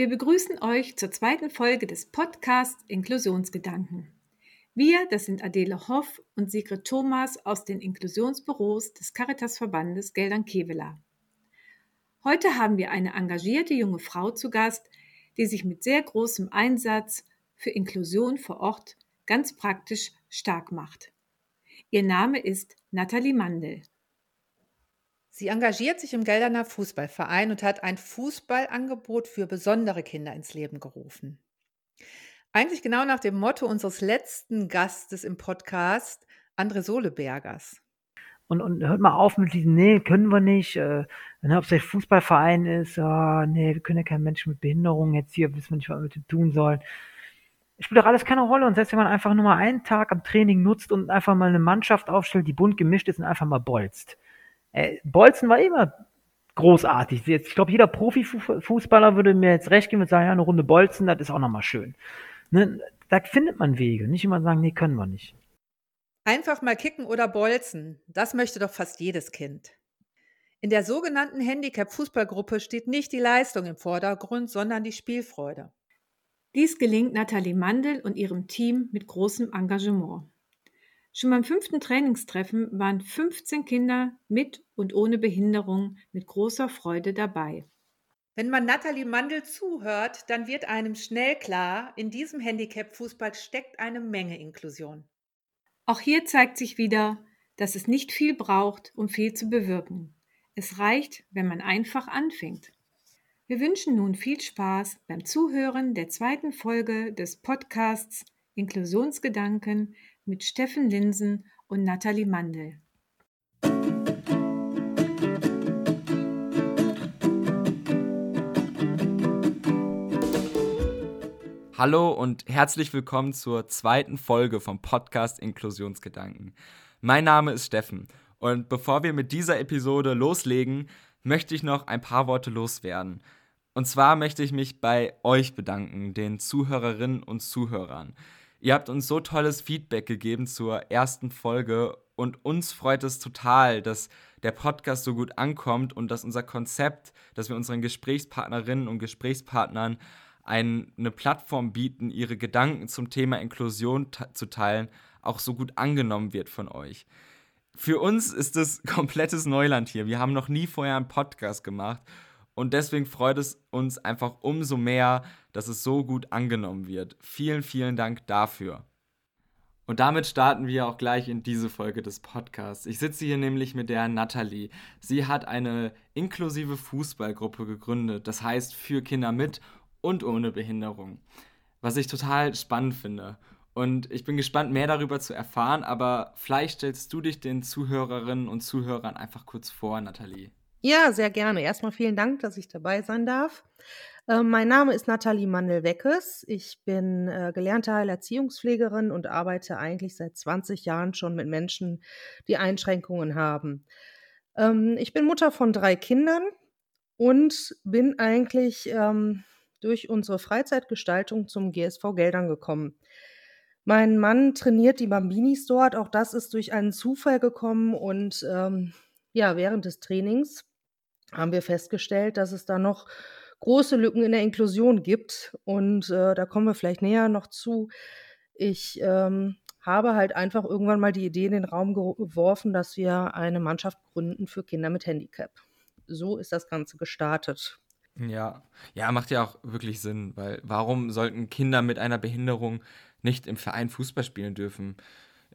Wir begrüßen euch zur zweiten Folge des Podcasts Inklusionsgedanken. Wir, das sind Adele Hoff und Sigrid Thomas aus den Inklusionsbüros des Caritasverbandes Geldern-Kevela. Heute haben wir eine engagierte junge Frau zu Gast, die sich mit sehr großem Einsatz für Inklusion vor Ort ganz praktisch stark macht. Ihr Name ist Nathalie Mandel. Sie engagiert sich im Gelderner Fußballverein und hat ein Fußballangebot für besondere Kinder ins Leben gerufen. Eigentlich genau nach dem Motto unseres letzten Gastes im Podcast, André Solebergers. Und, und hört mal auf mit diesem, nee, können wir nicht, äh, wenn hauptsächlich Fußballverein ist, oh, nee, wir können ja keinen Menschen mit Behinderung jetzt hier, wissen wir nicht, was wir tun sollen. Spielt doch alles keine Rolle. Und selbst wenn man einfach nur mal einen Tag am Training nutzt und einfach mal eine Mannschaft aufstellt, die bunt gemischt ist und einfach mal bolzt äh, Bolzen war immer großartig. Jetzt, ich glaube, jeder Profifußballer würde mir jetzt recht geben und sagen, ja, eine Runde Bolzen, das ist auch nochmal schön. Ne? Da findet man Wege. Nicht immer sagen, nee, können wir nicht. Einfach mal kicken oder bolzen. Das möchte doch fast jedes Kind. In der sogenannten Handicap-Fußballgruppe steht nicht die Leistung im Vordergrund, sondern die Spielfreude. Dies gelingt Nathalie Mandel und ihrem Team mit großem Engagement. Schon beim fünften Trainingstreffen waren 15 Kinder mit und ohne Behinderung mit großer Freude dabei. Wenn man Nathalie Mandel zuhört, dann wird einem schnell klar, in diesem Handicap-Fußball steckt eine Menge Inklusion. Auch hier zeigt sich wieder, dass es nicht viel braucht, um viel zu bewirken. Es reicht, wenn man einfach anfängt. Wir wünschen nun viel Spaß beim Zuhören der zweiten Folge des Podcasts Inklusionsgedanken mit Steffen Linsen und Nathalie Mandel. Hallo und herzlich willkommen zur zweiten Folge vom Podcast Inklusionsgedanken. Mein Name ist Steffen und bevor wir mit dieser Episode loslegen, möchte ich noch ein paar Worte loswerden. Und zwar möchte ich mich bei euch bedanken, den Zuhörerinnen und Zuhörern. Ihr habt uns so tolles Feedback gegeben zur ersten Folge und uns freut es total, dass der Podcast so gut ankommt und dass unser Konzept, dass wir unseren Gesprächspartnerinnen und Gesprächspartnern ein, eine Plattform bieten, ihre Gedanken zum Thema Inklusion zu teilen, auch so gut angenommen wird von euch. Für uns ist es komplettes Neuland hier. Wir haben noch nie vorher einen Podcast gemacht und deswegen freut es uns einfach umso mehr, dass es so gut angenommen wird. Vielen, vielen Dank dafür. Und damit starten wir auch gleich in diese Folge des Podcasts. Ich sitze hier nämlich mit der Nathalie. Sie hat eine inklusive Fußballgruppe gegründet, das heißt für Kinder mit und ohne Behinderung. Was ich total spannend finde. Und ich bin gespannt, mehr darüber zu erfahren, aber vielleicht stellst du dich den Zuhörerinnen und Zuhörern einfach kurz vor, Nathalie. Ja, sehr gerne. Erstmal vielen Dank, dass ich dabei sein darf. Äh, mein Name ist Nathalie Mandel-Weckes. Ich bin äh, gelernte Heilerziehungspflegerin und arbeite eigentlich seit 20 Jahren schon mit Menschen, die Einschränkungen haben. Ähm, ich bin Mutter von drei Kindern und bin eigentlich ähm, durch unsere Freizeitgestaltung zum GSV Geldern gekommen. Mein Mann trainiert die Bambinis dort. Auch das ist durch einen Zufall gekommen und ähm, ja, während des Trainings haben wir festgestellt, dass es da noch große Lücken in der Inklusion gibt. Und äh, da kommen wir vielleicht näher noch zu. Ich ähm, habe halt einfach irgendwann mal die Idee in den Raum geworfen, dass wir eine Mannschaft gründen für Kinder mit Handicap. So ist das Ganze gestartet. Ja, ja, macht ja auch wirklich Sinn, weil warum sollten Kinder mit einer Behinderung nicht im Verein Fußball spielen dürfen?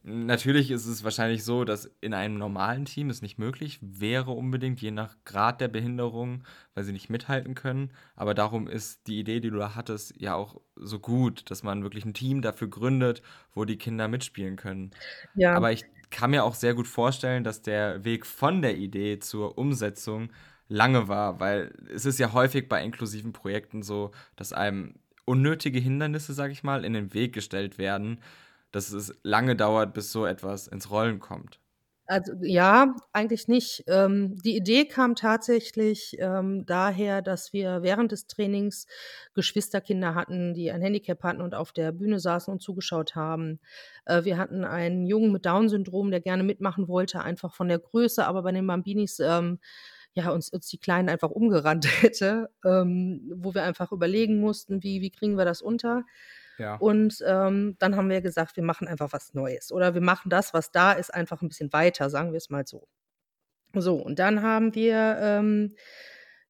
Natürlich ist es wahrscheinlich so, dass in einem normalen Team es nicht möglich wäre unbedingt, je nach Grad der Behinderung, weil sie nicht mithalten können. Aber darum ist die Idee, die du da hattest, ja auch so gut, dass man wirklich ein Team dafür gründet, wo die Kinder mitspielen können. Ja. Aber ich kann mir auch sehr gut vorstellen, dass der Weg von der Idee zur Umsetzung lange war, weil es ist ja häufig bei inklusiven Projekten so, dass einem unnötige Hindernisse, sag ich mal, in den Weg gestellt werden dass es lange dauert, bis so etwas ins Rollen kommt? Also ja, eigentlich nicht. Ähm, die Idee kam tatsächlich ähm, daher, dass wir während des Trainings Geschwisterkinder hatten, die ein Handicap hatten und auf der Bühne saßen und zugeschaut haben. Äh, wir hatten einen Jungen mit Down-Syndrom, der gerne mitmachen wollte, einfach von der Größe, aber bei den Bambinis ähm, ja, uns, uns die Kleinen einfach umgerannt hätte, ähm, wo wir einfach überlegen mussten, wie, wie kriegen wir das unter. Ja. Und ähm, dann haben wir gesagt, wir machen einfach was Neues. Oder wir machen das, was da ist, einfach ein bisschen weiter, sagen wir es mal so. So, und dann haben wir ähm,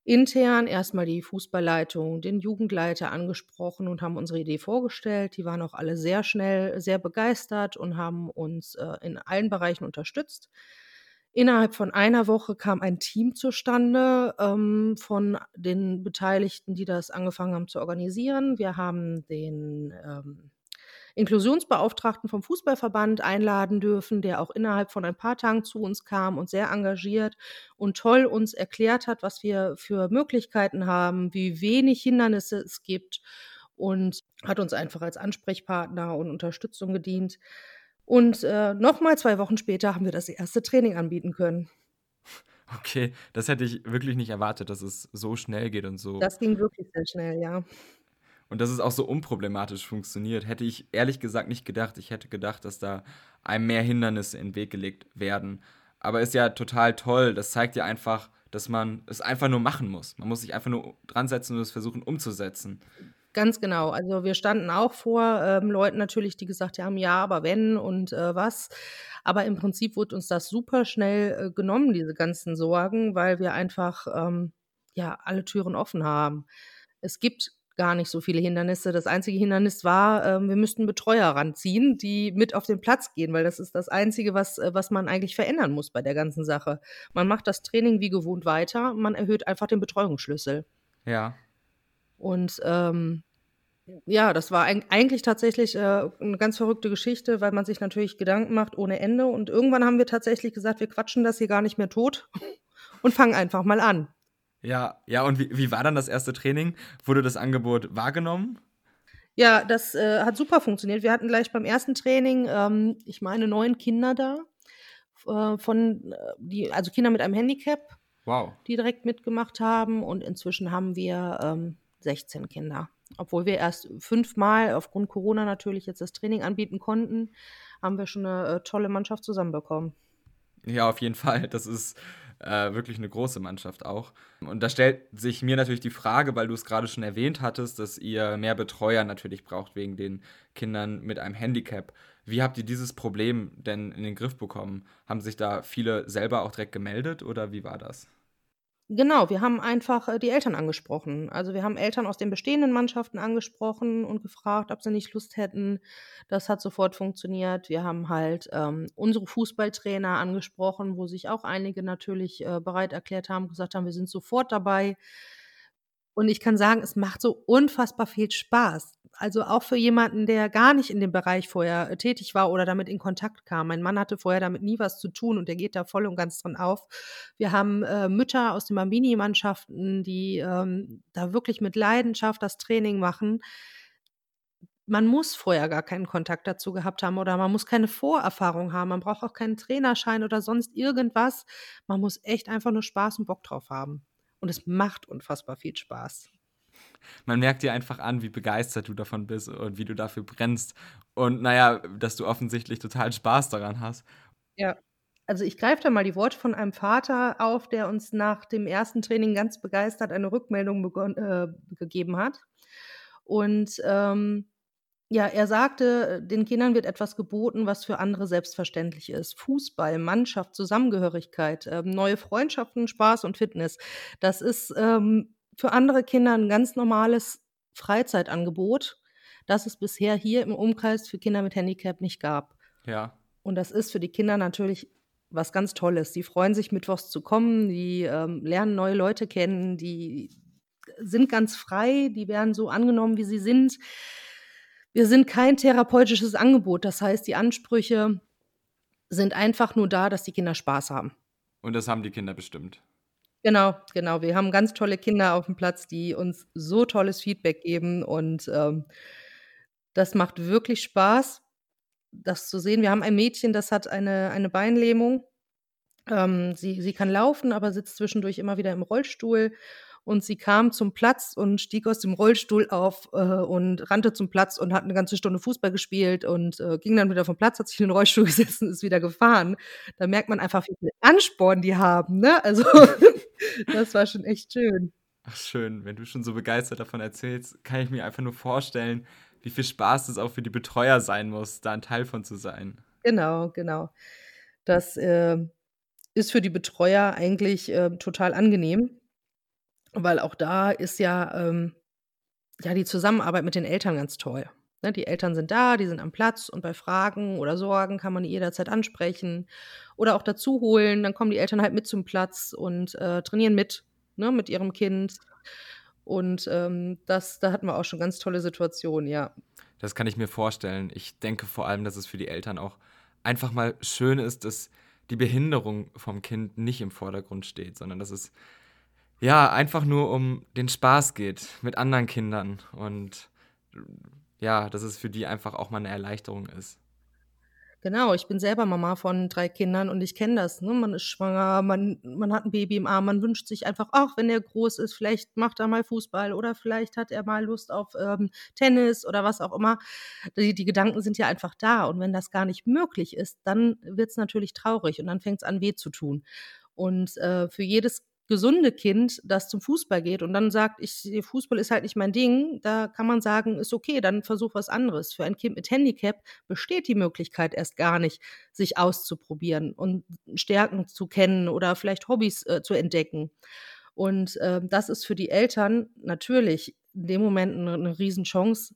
intern erstmal die Fußballleitung, den Jugendleiter angesprochen und haben unsere Idee vorgestellt. Die waren auch alle sehr schnell sehr begeistert und haben uns äh, in allen Bereichen unterstützt. Innerhalb von einer Woche kam ein Team zustande ähm, von den Beteiligten, die das angefangen haben zu organisieren. Wir haben den ähm, Inklusionsbeauftragten vom Fußballverband einladen dürfen, der auch innerhalb von ein paar Tagen zu uns kam und sehr engagiert und toll uns erklärt hat, was wir für Möglichkeiten haben, wie wenig Hindernisse es gibt und hat uns einfach als Ansprechpartner und Unterstützung gedient. Und äh, nochmal zwei Wochen später haben wir das erste Training anbieten können. Okay, das hätte ich wirklich nicht erwartet, dass es so schnell geht und so. Das ging wirklich sehr schnell, ja. Und dass es auch so unproblematisch funktioniert, hätte ich ehrlich gesagt nicht gedacht. Ich hätte gedacht, dass da einem mehr Hindernisse in den Weg gelegt werden. Aber ist ja total toll. Das zeigt ja einfach, dass man es einfach nur machen muss. Man muss sich einfach nur dran setzen und es versuchen umzusetzen. Ganz genau. Also wir standen auch vor ähm, Leuten natürlich, die gesagt haben, ja, aber wenn und äh, was. Aber im Prinzip wurde uns das super schnell äh, genommen, diese ganzen Sorgen, weil wir einfach ähm, ja alle Türen offen haben. Es gibt gar nicht so viele Hindernisse. Das einzige Hindernis war, ähm, wir müssten Betreuer ranziehen, die mit auf den Platz gehen, weil das ist das Einzige, was, äh, was man eigentlich verändern muss bei der ganzen Sache. Man macht das Training wie gewohnt weiter, man erhöht einfach den Betreuungsschlüssel. Ja. Und ähm, ja, das war eigentlich tatsächlich äh, eine ganz verrückte Geschichte, weil man sich natürlich Gedanken macht ohne Ende. Und irgendwann haben wir tatsächlich gesagt, wir quatschen das hier gar nicht mehr tot und fangen einfach mal an. Ja, ja, und wie, wie war dann das erste Training? Wurde das Angebot wahrgenommen? Ja, das äh, hat super funktioniert. Wir hatten gleich beim ersten Training, ähm, ich meine, neun Kinder da, äh, von äh, die, also Kinder mit einem Handicap, wow. die direkt mitgemacht haben. Und inzwischen haben wir ähm, 16 Kinder. Obwohl wir erst fünfmal aufgrund Corona natürlich jetzt das Training anbieten konnten, haben wir schon eine äh, tolle Mannschaft zusammenbekommen. Ja, auf jeden Fall. Das ist äh, wirklich eine große Mannschaft auch. Und da stellt sich mir natürlich die Frage, weil du es gerade schon erwähnt hattest, dass ihr mehr Betreuer natürlich braucht wegen den Kindern mit einem Handicap. Wie habt ihr dieses Problem denn in den Griff bekommen? Haben sich da viele selber auch direkt gemeldet oder wie war das? Genau, wir haben einfach äh, die Eltern angesprochen. Also wir haben Eltern aus den bestehenden Mannschaften angesprochen und gefragt, ob sie nicht Lust hätten. Das hat sofort funktioniert. Wir haben halt ähm, unsere Fußballtrainer angesprochen, wo sich auch einige natürlich äh, bereit erklärt haben, gesagt haben, wir sind sofort dabei. Und ich kann sagen, es macht so unfassbar viel Spaß. Also auch für jemanden, der gar nicht in dem Bereich vorher äh, tätig war oder damit in Kontakt kam. Mein Mann hatte vorher damit nie was zu tun und der geht da voll und ganz dran auf. Wir haben äh, Mütter aus den Bambini-Mannschaften, die ähm, da wirklich mit Leidenschaft das Training machen. Man muss vorher gar keinen Kontakt dazu gehabt haben oder man muss keine Vorerfahrung haben. Man braucht auch keinen Trainerschein oder sonst irgendwas. Man muss echt einfach nur Spaß und Bock drauf haben und es macht unfassbar viel Spaß. Man merkt dir einfach an, wie begeistert du davon bist und wie du dafür brennst. Und naja, dass du offensichtlich total Spaß daran hast. Ja, also ich greife da mal die Worte von einem Vater auf, der uns nach dem ersten Training ganz begeistert eine Rückmeldung äh, gegeben hat. Und ähm, ja, er sagte, den Kindern wird etwas geboten, was für andere selbstverständlich ist. Fußball, Mannschaft, Zusammengehörigkeit, ähm, neue Freundschaften, Spaß und Fitness. Das ist ähm, für andere Kinder ein ganz normales Freizeitangebot, das es bisher hier im Umkreis für Kinder mit Handicap nicht gab. Ja. Und das ist für die Kinder natürlich was ganz Tolles. Die freuen sich, mittwochs zu kommen, die ähm, lernen neue Leute kennen, die sind ganz frei, die werden so angenommen, wie sie sind. Wir sind kein therapeutisches Angebot. Das heißt, die Ansprüche sind einfach nur da, dass die Kinder Spaß haben. Und das haben die Kinder bestimmt. Genau, genau. Wir haben ganz tolle Kinder auf dem Platz, die uns so tolles Feedback geben und ähm, das macht wirklich Spaß, das zu sehen. Wir haben ein Mädchen, das hat eine, eine Beinlähmung. Ähm, sie, sie kann laufen, aber sitzt zwischendurch immer wieder im Rollstuhl und sie kam zum Platz und stieg aus dem Rollstuhl auf äh, und rannte zum Platz und hat eine ganze Stunde Fußball gespielt und äh, ging dann wieder vom Platz, hat sich in den Rollstuhl gesetzt und ist wieder gefahren. Da merkt man einfach, wie viel Ansporn die haben. Ne? Also das war schon echt schön. Ach schön, wenn du schon so begeistert davon erzählst, kann ich mir einfach nur vorstellen, wie viel Spaß es auch für die Betreuer sein muss, da ein Teil von zu sein. Genau, genau. Das äh, ist für die Betreuer eigentlich äh, total angenehm, weil auch da ist ja, ähm, ja die Zusammenarbeit mit den Eltern ganz toll. Ne, die Eltern sind da, die sind am Platz und bei Fragen oder Sorgen kann man die jederzeit ansprechen oder auch dazu holen. Dann kommen die Eltern halt mit zum Platz und äh, trainieren mit, ne, mit ihrem Kind. Und ähm, das, da hatten wir auch schon ganz tolle Situationen, ja. Das kann ich mir vorstellen. Ich denke vor allem, dass es für die Eltern auch einfach mal schön ist, dass die Behinderung vom Kind nicht im Vordergrund steht, sondern dass es ja einfach nur um den Spaß geht mit anderen Kindern und ja, dass es für die einfach auch mal eine Erleichterung ist. Genau, ich bin selber Mama von drei Kindern und ich kenne das. Ne? Man ist schwanger, man, man hat ein Baby im Arm, man wünscht sich einfach, ach, wenn der groß ist, vielleicht macht er mal Fußball oder vielleicht hat er mal Lust auf ähm, Tennis oder was auch immer. Die, die Gedanken sind ja einfach da und wenn das gar nicht möglich ist, dann wird es natürlich traurig und dann fängt es an weh zu tun. Und äh, für jedes gesunde Kind, das zum Fußball geht und dann sagt, ich, Fußball ist halt nicht mein Ding, da kann man sagen, ist okay, dann versuch was anderes. Für ein Kind mit Handicap besteht die Möglichkeit erst gar nicht, sich auszuprobieren und Stärken zu kennen oder vielleicht Hobbys äh, zu entdecken. Und äh, das ist für die Eltern natürlich in dem Moment eine, eine Riesenchance,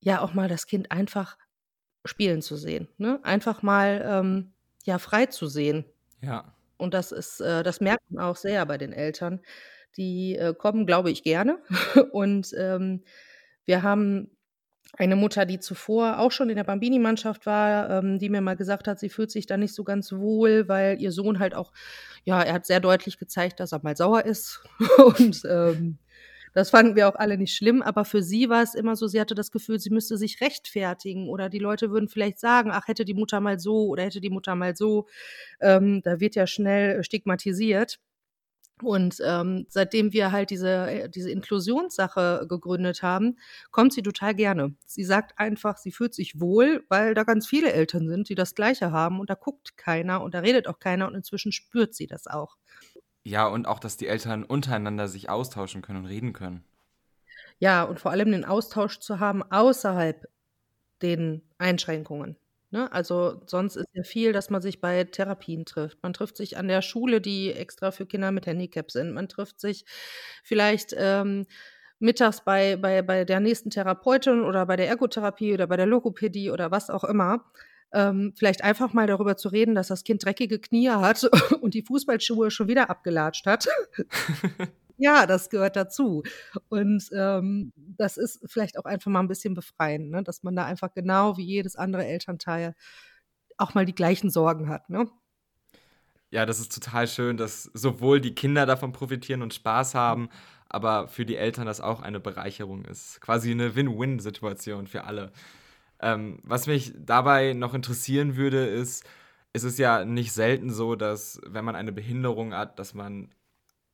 ja auch mal das Kind einfach spielen zu sehen, ne? einfach mal ähm, ja frei zu sehen. Ja. Und das ist äh, das merkt man auch sehr bei den Eltern. Die, äh, kommen, glaube ich, gerne. Und, ähm, wir haben eine Mutter, die zuvor auch schon in der Bambini-Mannschaft war, ähm, die mir mal gesagt hat, sie fühlt sich da nicht so ganz wohl, weil ihr Sohn halt auch ja, er hat sehr deutlich gezeigt, dass er mal sauer ist und, ähm das fanden wir auch alle nicht schlimm, aber für sie war es immer so, sie hatte das Gefühl, sie müsste sich rechtfertigen oder die Leute würden vielleicht sagen, ach, hätte die Mutter mal so oder hätte die Mutter mal so. Ähm, da wird ja schnell stigmatisiert. Und ähm, seitdem wir halt diese, äh, diese Inklusionssache gegründet haben, kommt sie total gerne. Sie sagt einfach, sie fühlt sich wohl, weil da ganz viele Eltern sind, die das Gleiche haben und da guckt keiner und da redet auch keiner und inzwischen spürt sie das auch. Ja, und auch, dass die Eltern untereinander sich austauschen können und reden können. Ja, und vor allem den Austausch zu haben außerhalb den Einschränkungen. Ne? Also sonst ist ja viel, dass man sich bei Therapien trifft. Man trifft sich an der Schule, die extra für Kinder mit Handicap sind. Man trifft sich vielleicht ähm, mittags bei, bei, bei der nächsten Therapeutin oder bei der Ergotherapie oder bei der Logopädie oder was auch immer ähm, vielleicht einfach mal darüber zu reden, dass das Kind dreckige Knie hat und die Fußballschuhe schon wieder abgelatscht hat. ja, das gehört dazu. Und ähm, das ist vielleicht auch einfach mal ein bisschen befreiend, ne? dass man da einfach genau wie jedes andere Elternteil auch mal die gleichen Sorgen hat. Ne? Ja, das ist total schön, dass sowohl die Kinder davon profitieren und Spaß haben, aber für die Eltern das auch eine Bereicherung ist. Quasi eine Win-Win-Situation für alle. Ähm, was mich dabei noch interessieren würde, ist, es ist ja nicht selten so, dass wenn man eine Behinderung hat, dass man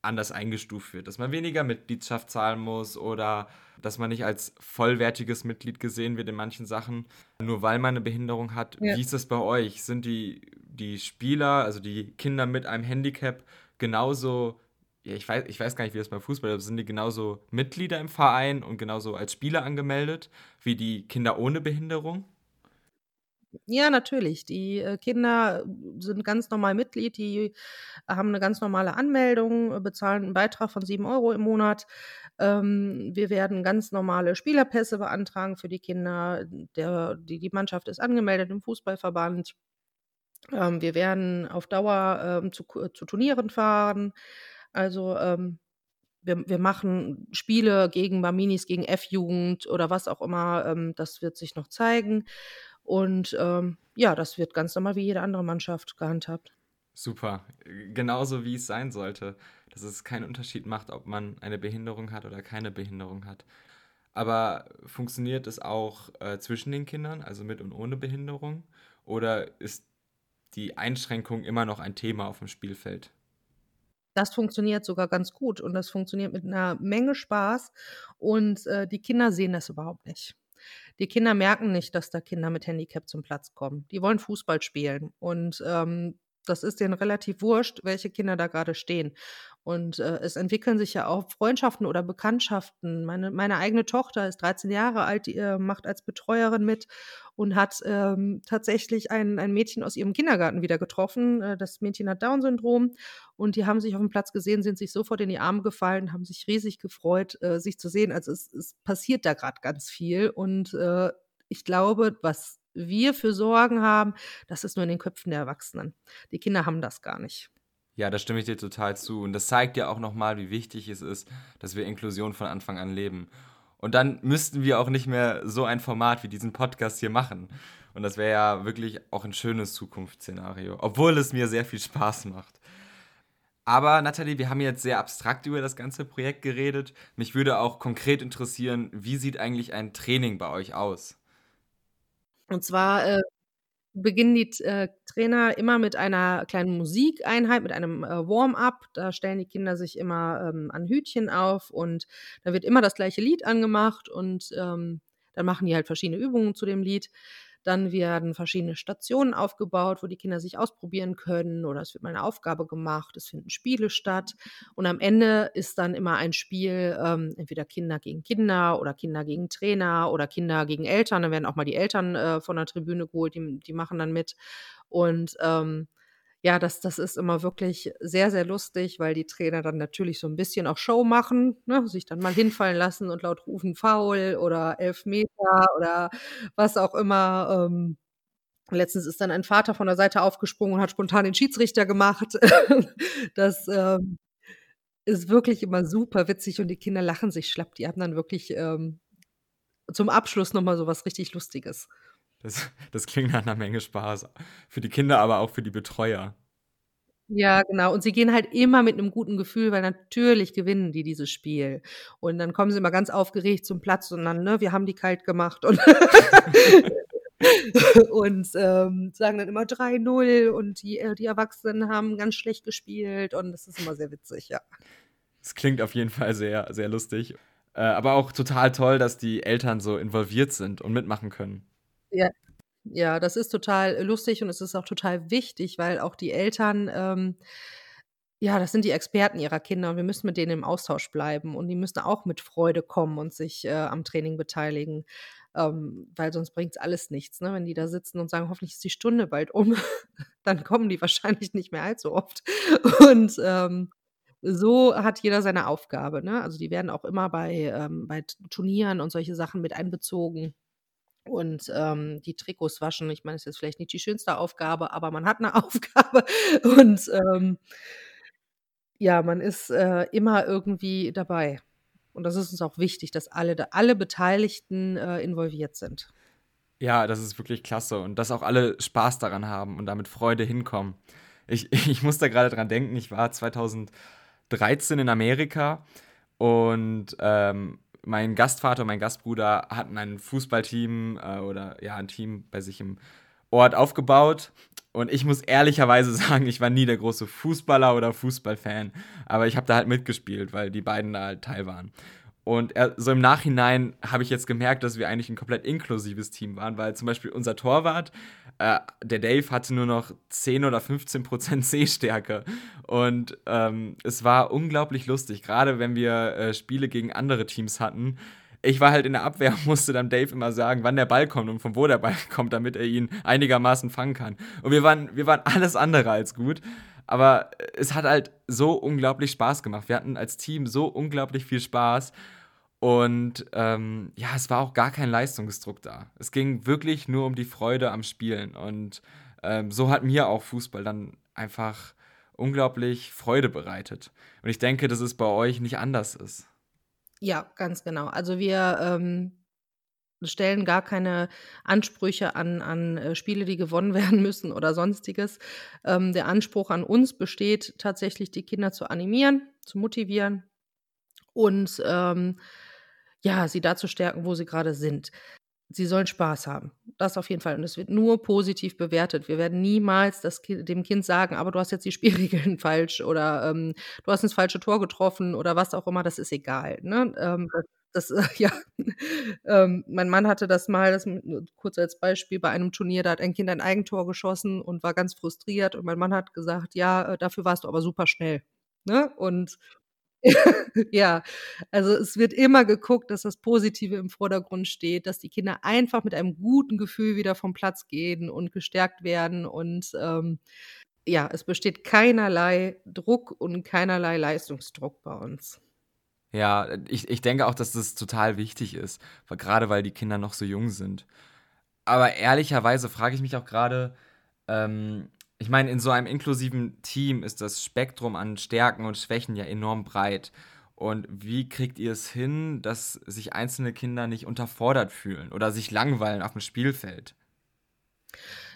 anders eingestuft wird, dass man weniger Mitgliedschaft zahlen muss oder dass man nicht als vollwertiges Mitglied gesehen wird in manchen Sachen, nur weil man eine Behinderung hat. Ja. Wie ist das bei euch? Sind die, die Spieler, also die Kinder mit einem Handicap, genauso ja, ich weiß, ich weiß gar nicht, wie das beim Fußball ist. Sind die genauso Mitglieder im Verein und genauso als Spieler angemeldet wie die Kinder ohne Behinderung? Ja, natürlich. Die äh, Kinder sind ganz normal Mitglied, die haben eine ganz normale Anmeldung, bezahlen einen Beitrag von 7 Euro im Monat. Ähm, wir werden ganz normale Spielerpässe beantragen für die Kinder. Der, die, die Mannschaft ist angemeldet im Fußballverband. Ähm, wir werden auf Dauer ähm, zu, zu Turnieren fahren. Also, ähm, wir wir machen Spiele gegen Baminis, gegen F-Jugend oder was auch immer, ähm, das wird sich noch zeigen. Und, ähm, ja, das wird ganz normal wie jede andere Mannschaft gehandhabt. Super, genauso wie es sein sollte, dass es keinen Unterschied macht, ob man eine Behinderung hat oder keine Behinderung hat. Aber funktioniert es auch, äh, zwischen den Kindern, also mit und ohne Behinderung? Oder ist die Einschränkung immer noch ein Thema auf dem Spielfeld? Das funktioniert sogar ganz gut und das funktioniert mit einer Menge Spaß und, äh, die Kinder sehen das überhaupt nicht. Die Kinder merken nicht, dass da Kinder mit Handicap zum Platz kommen. Die wollen Fußball spielen und, ähm, das ist denen relativ wurscht, welche Kinder da gerade stehen. Und, äh, es entwickeln sich ja auch Freundschaften oder Bekanntschaften. Meine meine eigene Tochter ist 13 Jahre alt, die, äh, macht als Betreuerin mit und hat, ähm, tatsächlich ein ein Mädchen aus ihrem Kindergarten wieder getroffen. Äh, das Mädchen hat Down-Syndrom und die haben sich auf dem Platz gesehen, sind sich sofort in die Arme gefallen, haben sich riesig gefreut, äh, sich zu sehen. Also, es es passiert da gerade ganz viel und, äh, ich glaube, was wir für Sorgen haben, das ist nur in den Köpfen der Erwachsenen. Die Kinder haben das gar nicht. Ja, da stimme ich dir total zu. Und das zeigt ja auch nochmal, wie wichtig es ist, dass wir Inklusion von Anfang an leben. Und dann müssten wir auch nicht mehr so ein Format wie diesen Podcast hier machen. Und das wäre ja wirklich auch ein schönes Zukunftsszenario, obwohl es mir sehr viel Spaß macht. Aber Nathalie, wir haben jetzt sehr abstrakt über das ganze Projekt geredet. Mich würde auch konkret interessieren, wie sieht eigentlich ein Training bei euch aus? Und zwar äh, beginnen die äh, Trainer immer mit einer kleinen Musikeinheit, mit einem äh, Warm-up. Da stellen die Kinder sich immer ähm, an Hütchen auf und da wird immer das gleiche Lied angemacht und ähm, dann machen die halt verschiedene Übungen zu dem Lied. Dann werden verschiedene Stationen aufgebaut, wo die Kinder sich ausprobieren können oder es wird mal eine Aufgabe gemacht, es finden Spiele statt und am Ende ist dann immer ein Spiel, ähm, entweder Kinder gegen Kinder oder Kinder gegen Trainer oder Kinder gegen Eltern. Dann werden auch mal die Eltern äh, von der Tribüne geholt, die, die machen dann mit und ähm, ja, das das ist immer wirklich sehr, sehr lustig, weil die Trainer dann natürlich so ein bisschen auch Show machen, ne, sich dann mal hinfallen lassen und laut rufen Foul oder Elfmeter oder was auch immer. Ähm, letztens ist dann ein Vater von der Seite aufgesprungen und hat spontan den Schiedsrichter gemacht. Das, ähm, ist wirklich immer super witzig und die Kinder lachen sich schlapp. Die haben dann wirklich, ähm, zum Abschluss noch mal so was richtig Lustiges. Das, das klingt nach einer Menge Spaß. Für die Kinder, aber auch für die Betreuer. Ja, genau. Und sie gehen halt immer mit einem guten Gefühl, weil natürlich gewinnen die dieses Spiel. Und dann kommen sie immer ganz aufgeregt zum Platz und dann, ne, wir haben die kalt gemacht und und, ähm, sagen dann immer 3:0 und die äh, die Erwachsenen haben ganz schlecht gespielt und das ist immer sehr witzig, ja. Es klingt auf jeden Fall sehr, sehr lustig. Äh, aber auch total toll, dass die Eltern so involviert sind und mitmachen können. Ja. Ja, das ist total lustig und es ist auch total wichtig, weil auch die Eltern, ähm, ja, das sind die Experten ihrer Kinder und wir müssen mit denen im Austausch bleiben und die müssen auch mit Freude kommen und sich, äh, am Training beteiligen, ähm, weil sonst bringt es alles nichts, ne? Wenn die da sitzen und sagen: „Hoffentlich ist die Stunde bald um“, dann kommen die wahrscheinlich nicht mehr allzu oft. Und, ähm, so hat jeder seine Aufgabe, ne? Also, die werden auch immer bei, ähm bei Turnieren und solche Sachen mit einbezogen. Und, ähm, die Trikots waschen, ich meine, das ist vielleicht nicht die schönste Aufgabe, aber man hat 'ne Aufgabe und, ähm ja, man ist, äh, immer irgendwie dabei. Und das ist uns auch wichtig, dass alle alle Beteiligten, äh, involviert sind. Ja, das ist wirklich klasse und dass auch alle Spaß daran haben und da mit Freude hinkommen. Ich ich muss da grade dran denken, ich war 2013 in Amerika und, ähm, mein Gastvater und mein Gastbruder hatten ein Fußballteam äh, oder ja, ein Team bei sich im Ort aufgebaut. Und ich muss ehrlicherweise sagen, ich war nie der große Fußballer oder Fußballfan. Aber ich habe da halt mitgespielt, weil die beiden da halt Teil waren. Und er, so im Nachhinein habe ich jetzt gemerkt, dass wir eigentlich ein komplett inklusives Team waren, weil zum Beispiel unser Torwart, äh, der Dave, hatte nur noch 10 oder 15 Prozent Sehstärke. Und ähm, es war unglaublich lustig, gerade wenn wir äh, Spiele gegen andere Teams hatten. Ich war halt in der Abwehr und musste dann Dave immer sagen, wann der Ball kommt und von wo der Ball kommt, damit er ihn einigermaßen fangen kann. Und wir waren, wir waren alles andere als gut. Aber es hat halt so unglaublich Spaß gemacht. Wir hatten als Team so unglaublich viel Spaß. Und ähm, ja, es war auch gar kein Leistungsdruck da. Es ging wirklich nur um die Freude am Spielen. Und ähm, so hat mir auch Fußball dann einfach unglaublich Freude bereitet. Und ich denke, dass es bei euch nicht anders ist. Ja, ganz genau. Also wir ähm, stellen gar keine Ansprüche an, an äh, Spiele, die gewonnen werden müssen oder sonstiges. Ähm, der Anspruch an uns besteht tatsächlich, die Kinder zu animieren, zu motivieren und ähm, ja, sie da zu stärken, wo sie gerade sind. Sie sollen Spaß haben. Das auf jeden Fall. Und es wird nur positiv bewertet. Wir werden niemals das dem Kind sagen: „Aber du hast jetzt die Spielregeln falsch“ oder, ähm, „Du hast ins falsche Tor getroffen“ oder was auch immer, das ist egal, ne? Ähm, das ja, ähm, mein Mann hatte das mal, das kurz als Beispiel, bei einem Turnier, da hat ein Kind ein Eigentor geschossen und war ganz frustriert und mein Mann hat gesagt: „Ja, äh, dafür warst du aber super schnell“, ne? Und Ja, also es wird immer geguckt, dass das Positive im Vordergrund steht, dass die Kinder einfach mit einem guten Gefühl wieder vom Platz gehen und gestärkt werden und, ähm, ja, es besteht keinerlei Druck und keinerlei Leistungsdruck bei uns. Ja, ich ich denke auch, dass das total wichtig ist, weil grade weil die Kinder noch so jung sind. Aber ehrlicherweise frage ich mich auch grade, ähm ich meine, in so einem inklusiven Team ist das Spektrum an Stärken und Schwächen ja enorm breit. Und wie kriegt ihr es hin, dass sich einzelne Kinder nicht unterfordert fühlen oder sich langweilen auf dem Spielfeld?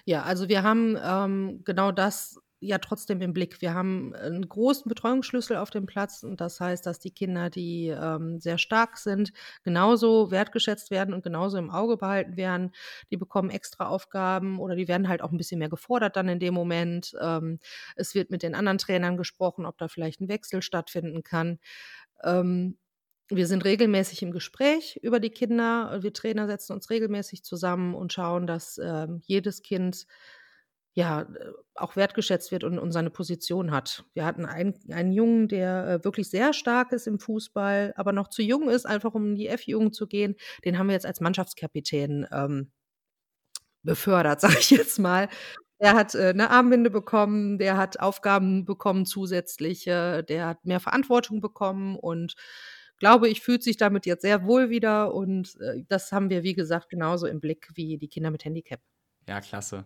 Ja, also wir haben, ähm, genau das ja trotzdem im Blick. Wir haben einen großen Betreuungsschlüssel auf dem Platz und das heißt, dass die Kinder, die, ähm, sehr stark sind, genauso wertgeschätzt werden und genauso im Auge behalten werden. Die bekommen extra Aufgaben oder die werden halt auch ein bisschen mehr gefordert dann in dem Moment. Ähm, es wird mit den anderen Trainern gesprochen, ob da vielleicht ein Wechsel stattfinden kann. Ähm, wir sind regelmäßig im Gespräch über die Kinder. Wir Trainer setzen uns regelmäßig zusammen und schauen, dass, ähm, jedes Kind ja, äh, auch wertgeschätzt wird und und seine Position hat. Wir hatten einen einen Jungen, der, äh, wirklich sehr stark ist im Fußball, aber noch zu jung ist, einfach um in die F-Jugend zu gehen. Den haben wir jetzt als Mannschaftskapitän, ähm, befördert, sage ich jetzt mal. Er hat, äh, 'ne Armbinde bekommen, der hat Aufgaben bekommen zusätzliche, der hat mehr Verantwortung bekommen und glaube ich, fühlt sich damit jetzt sehr wohl wieder und, äh, das haben wir, wie gesagt, genauso im Blick wie die Kinder mit Handicap. Ja, klasse.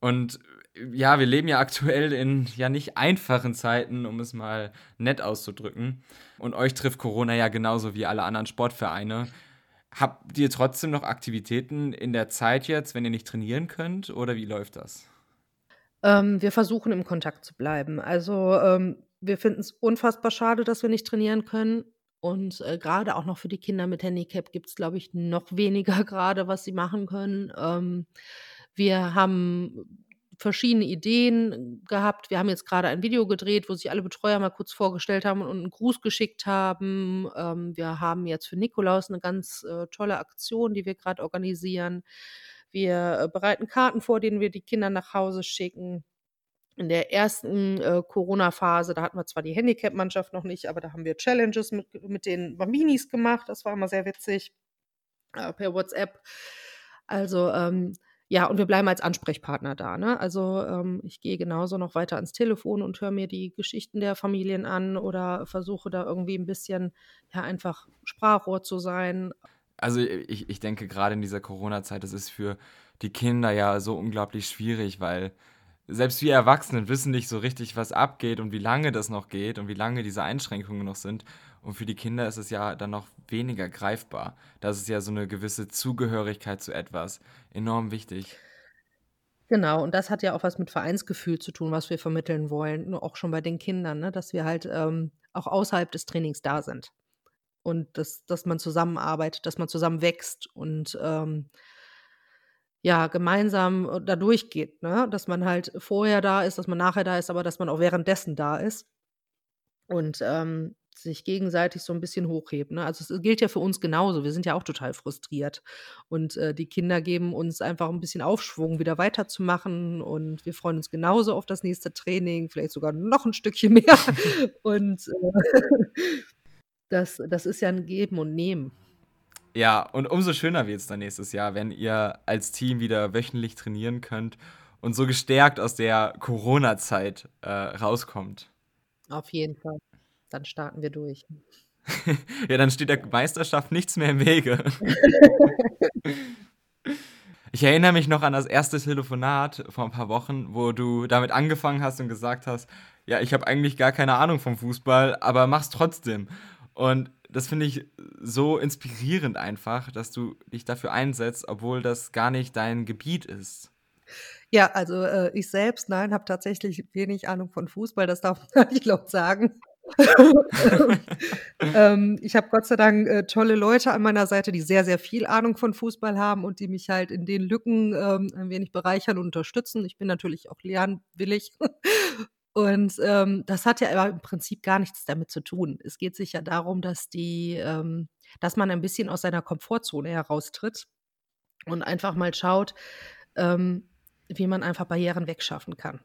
Und äh, ja, wir leben ja aktuell in ja nicht einfachen Zeiten, um es mal nett auszudrücken. Und euch trifft Corona ja genauso wie alle anderen Sportvereine. Habt ihr trotzdem noch Aktivitäten in der Zeit jetzt, wenn ihr nicht trainieren könnt? Oder wie läuft das? Ähm, wir versuchen im Kontakt zu bleiben. Also, ähm, wir finden es unfassbar schade, dass wir nicht trainieren können. Und, äh, grade auch noch für die Kinder mit Handicap gibt es, glaube ich, noch weniger gerade, was sie machen können. Ähm, wir haben verschiedene Ideen gehabt. Wir haben jetzt gerade ein Video gedreht, wo sich alle Betreuer mal kurz vorgestellt haben und einen Gruß geschickt haben. Ähm, wir haben jetzt für Nikolaus eine ganz, äh, tolle Aktion, die wir gerade organisieren. Wir, äh, bereiten Karten vor, denen wir die Kinder nach Hause schicken. In der ersten, äh, Corona-Phase, da hatten wir zwar die Handicap-Mannschaft noch nicht, aber da haben wir Challenges mit mit den Bambinis gemacht. Das war immer sehr witzig, äh, per WhatsApp. Also, ähm, ja, und wir bleiben als Ansprechpartner da, ne? Also, ähm, ich gehe genauso noch weiter ans Telefon und höre mir die Geschichten der Familien an oder versuche da irgendwie ein bisschen, ja, einfach Sprachrohr zu sein. Also ich, ich denke, gerade in dieser Corona-Zeit, das ist für die Kinder ja so unglaublich schwierig, weil selbst wir Erwachsenen wissen nicht so richtig, was abgeht und wie lange das noch geht und wie lange diese Einschränkungen noch sind. Und für die Kinder ist es ja dann noch weniger greifbar. Das ist ja so eine gewisse Zugehörigkeit zu etwas enorm wichtig. Genau, und das hat ja auch was mit Vereinsgefühl zu tun, was wir vermitteln wollen, auch schon bei den Kindern, ne, dass wir halt, ähm, auch außerhalb des Trainings da sind. Und dass dass man zusammenarbeitet, dass man zusammen wächst und, ähm, ja, gemeinsam, äh, da durchgeht, ne? Dass man halt vorher da ist, dass man nachher da ist, aber dass man auch währenddessen da ist. Und, ähm, sich gegenseitig so ein bisschen hochhebt, ne? Also, es gilt ja für uns genauso. Wir sind ja auch total frustriert und, äh, die Kinder geben uns einfach ein bisschen Aufschwung, wieder weiterzumachen und wir freuen uns genauso auf das nächste Training, vielleicht sogar noch ein Stückchen mehr und, äh, das das ist ja ein Geben und Nehmen. Ja, und umso schöner wird es dann nächstes Jahr, wenn ihr als Team wieder wöchentlich trainieren könnt und so gestärkt aus der Corona-Zeit, äh, rauskommt. Auf jeden Fall. Dann starten wir durch. Ja, dann steht der Meisterschaft nichts mehr im Wege. Ich erinnere mich noch an das erste Telefonat vor ein paar Wochen, wo du damit angefangen hast und gesagt hast: „Ja, ich habe eigentlich gar keine Ahnung vom Fußball, aber mach's trotzdem.“ Und das finde ich so inspirierend einfach, dass du dich dafür einsetzt, obwohl das gar nicht dein Gebiet ist. Ja, also, äh, ich selbst, nein, habe tatsächlich wenig Ahnung von Fußball, das darf man nicht laut sagen. ähm, ich habe Gott sei Dank äh, tolle Leute an meiner Seite, die sehr, sehr viel Ahnung von Fußball haben und die mich halt in den Lücken ähm, ein wenig bereichern und unterstützen. Ich bin natürlich auch lernwillig. Und ähm, das hat ja aber im Prinzip gar nichts damit zu tun. Es geht sich ja darum, dass die, ähm, dass man ein bisschen aus seiner Komfortzone heraustritt und einfach mal schaut, ähm, wie man einfach Barrieren wegschaffen kann.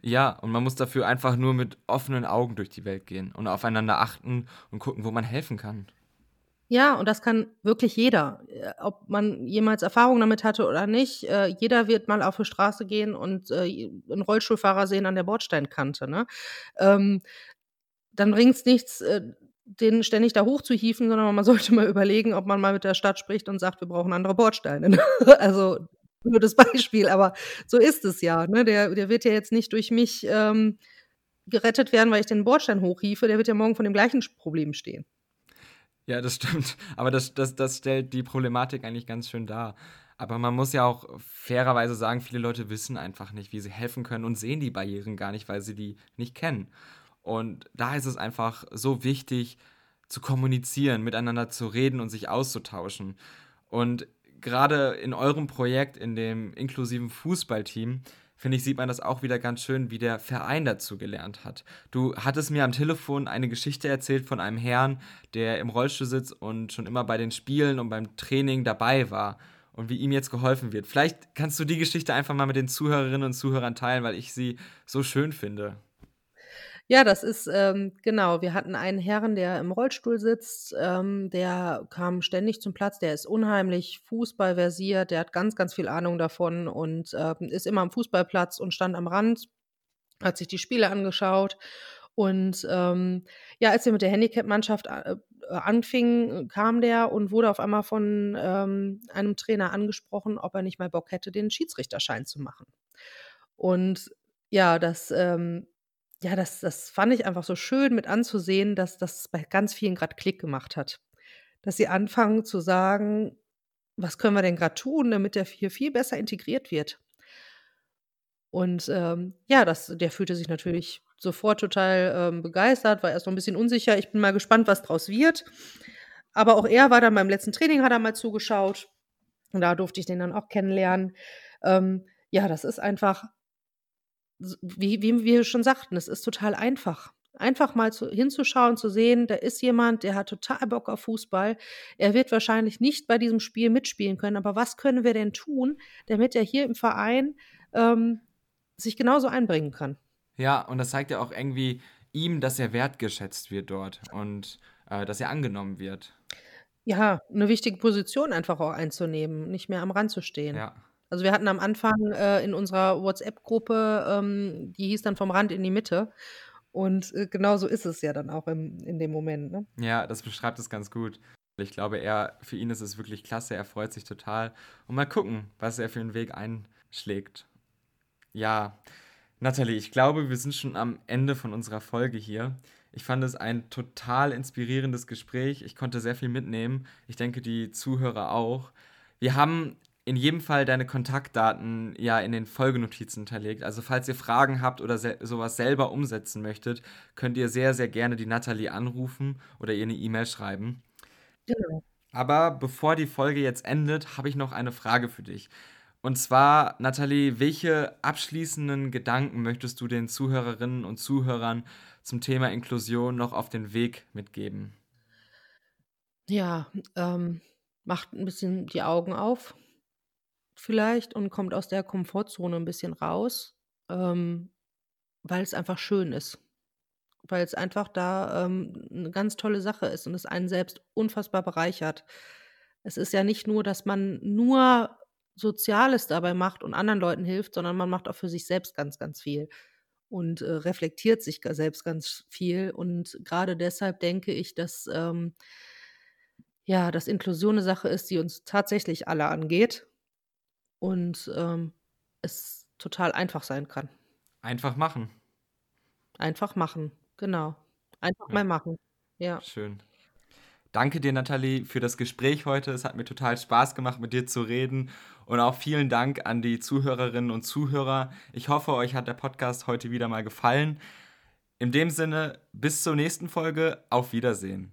Ja, und man muss dafür einfach nur mit offenen Augen durch die Welt gehen und aufeinander achten und gucken, wo man helfen kann. Ja, und das kann wirklich jeder. Äh, ob man jemals Erfahrung damit hatte oder nicht, äh, jeder wird mal auf die Straße gehen und äh, einen Rollstuhlfahrer sehen an der Bordsteinkante. Ne? Ähm, dann bringt es nichts, den ständig da hochzuhieven, sondern man sollte mal überlegen, ob man mal mit der Stadt spricht und sagt, wir brauchen andere Bordsteine. Ne? also das Beispiel, aber so ist es ja. Ne? Der, der wird ja jetzt nicht durch mich ähm, gerettet werden, weil ich den Bordstein hochhiefe. Der wird ja morgen von dem gleichen Problem stehen. Ja, das stimmt. Aber das, das, das stellt die Problematik eigentlich ganz schön dar. Aber man muss ja auch fairerweise sagen, viele Leute wissen einfach nicht, wie sie helfen können und sehen die Barrieren gar nicht, weil sie die nicht kennen. Und da ist es einfach so wichtig, zu kommunizieren, miteinander zu reden und sich auszutauschen. Und gerade in eurem Projekt, in dem inklusiven Fußballteam, finde ich, sieht man das auch wieder ganz schön, wie der Verein dazu gelernt hat. Du hattest mir am Telefon eine Geschichte erzählt von einem Herrn, der im Rollstuhl sitzt und schon immer bei den Spielen und beim Training dabei war und wie ihm jetzt geholfen wird. Vielleicht kannst du die Geschichte einfach mal mit den Zuhörerinnen und Zuhörern teilen, weil ich sie so schön finde. Ja, das ist ähm, genau. Wir hatten einen Herrn, der im Rollstuhl sitzt, ähm, der kam ständig zum Platz, der ist unheimlich Fußball versiert, der hat ganz, ganz viel Ahnung davon und ähm, ist immer am Fußballplatz und stand am Rand, hat sich die Spiele angeschaut. Und ähm, ja, als wir mit der Handicap-Mannschaft äh, anfingen, kam der und wurde auf einmal von ähm, einem Trainer angesprochen, ob er nicht mal Bock hätte, den Schiedsrichterschein zu machen. Und ja, das ähm, ja, das das fand ich einfach so schön mit anzusehen, dass das bei ganz vielen gerade Klick gemacht hat. Dass sie anfangen zu sagen: „Was können wir denn gerade tun, damit der hier viel besser integriert wird?“ Und, ähm, ja, das der fühlte sich natürlich sofort total, ähm, begeistert, war erst noch 'n bisschen unsicher. Ich bin mal gespannt, was draus wird. Aber auch er war dann beim letzten Training hat er mal zugeschaut und da durfte ich den dann auch kennenlernen. Ähm, ja, das ist einfach wie wie wir schon sagten, es ist total einfach. Einfach mal zu hinzuschauen, zu sehen, da ist jemand, der hat total Bock auf Fußball. Er wird wahrscheinlich nicht bei diesem Spiel mitspielen können, aber was können wir denn tun, damit er hier im Verein, ähm, sich genauso einbringen kann? Ja, und das zeigt ja auch irgendwie ihm, dass er wertgeschätzt wird dort und, äh, dass er angenommen wird. Ja, eine wichtige Position einfach auch einzunehmen, nicht mehr am Rand zu stehen. Ja. Also, wir hatten am Anfang, äh, in unserer WhatsApp-Gruppe, ähm, die hieß dann „Vom Rand in die Mitte“. Und, äh, genau so ist es ja dann auch im in dem Moment, ne? Ja, das beschreibt es ganz gut. Ich glaube, er für ihn ist es wirklich klasse, er freut sich total. Und mal gucken, was er für einen Weg einschlägt. Ja, Nathalie, ich glaube, wir sind schon am Ende von unserer Folge hier. Ich fand es ein total inspirierendes Gespräch. Ich konnte sehr viel mitnehmen. Ich denke, die Zuhörer auch. Wir haben in jedem Fall deine Kontaktdaten ja in den Folgenotizen hinterlegt. Also falls ihr Fragen habt oder se sowas selber umsetzen möchtet, könnt ihr sehr, sehr gerne die Nathalie anrufen oder ihr eine E-Mail schreiben. Genau. Aber bevor die Folge jetzt endet, habe ich noch eine Frage für dich. Und zwar, Nathalie, welche abschließenden Gedanken möchtest du den Zuhörerinnen und Zuhörern zum Thema Inklusion noch auf den Weg mitgeben? Ja, ähm, macht ein bisschen die Augen auf vielleicht und kommt aus der Komfortzone ein bisschen raus, ähm, weil es einfach schön ist. Weil es einfach da, ähm, 'ne ganz tolle Sache ist und es einen selbst unfassbar bereichert. Es ist ja nicht nur, dass man nur Soziales dabei macht und anderen Leuten hilft, sondern man macht auch für sich selbst ganz, ganz viel und, äh, reflektiert sich selbst ganz viel. Und gerade deshalb denke ich, dass, ähm ja, dass Inklusion eine Sache ist, die uns tatsächlich alle angeht und, ähm, es total einfach sein kann. Einfach machen. Einfach machen, genau. Einfach Ja. mal machen. Ja. Schön. Danke dir, Nathalie, für das Gespräch heute. Es hat mir total Spaß gemacht, mit dir zu reden. Und auch vielen Dank an die Zuhörerinnen und Zuhörer. Ich hoffe, euch hat der Podcast heute wieder mal gefallen. In dem Sinne, bis zur nächsten Folge, auf Wiedersehen.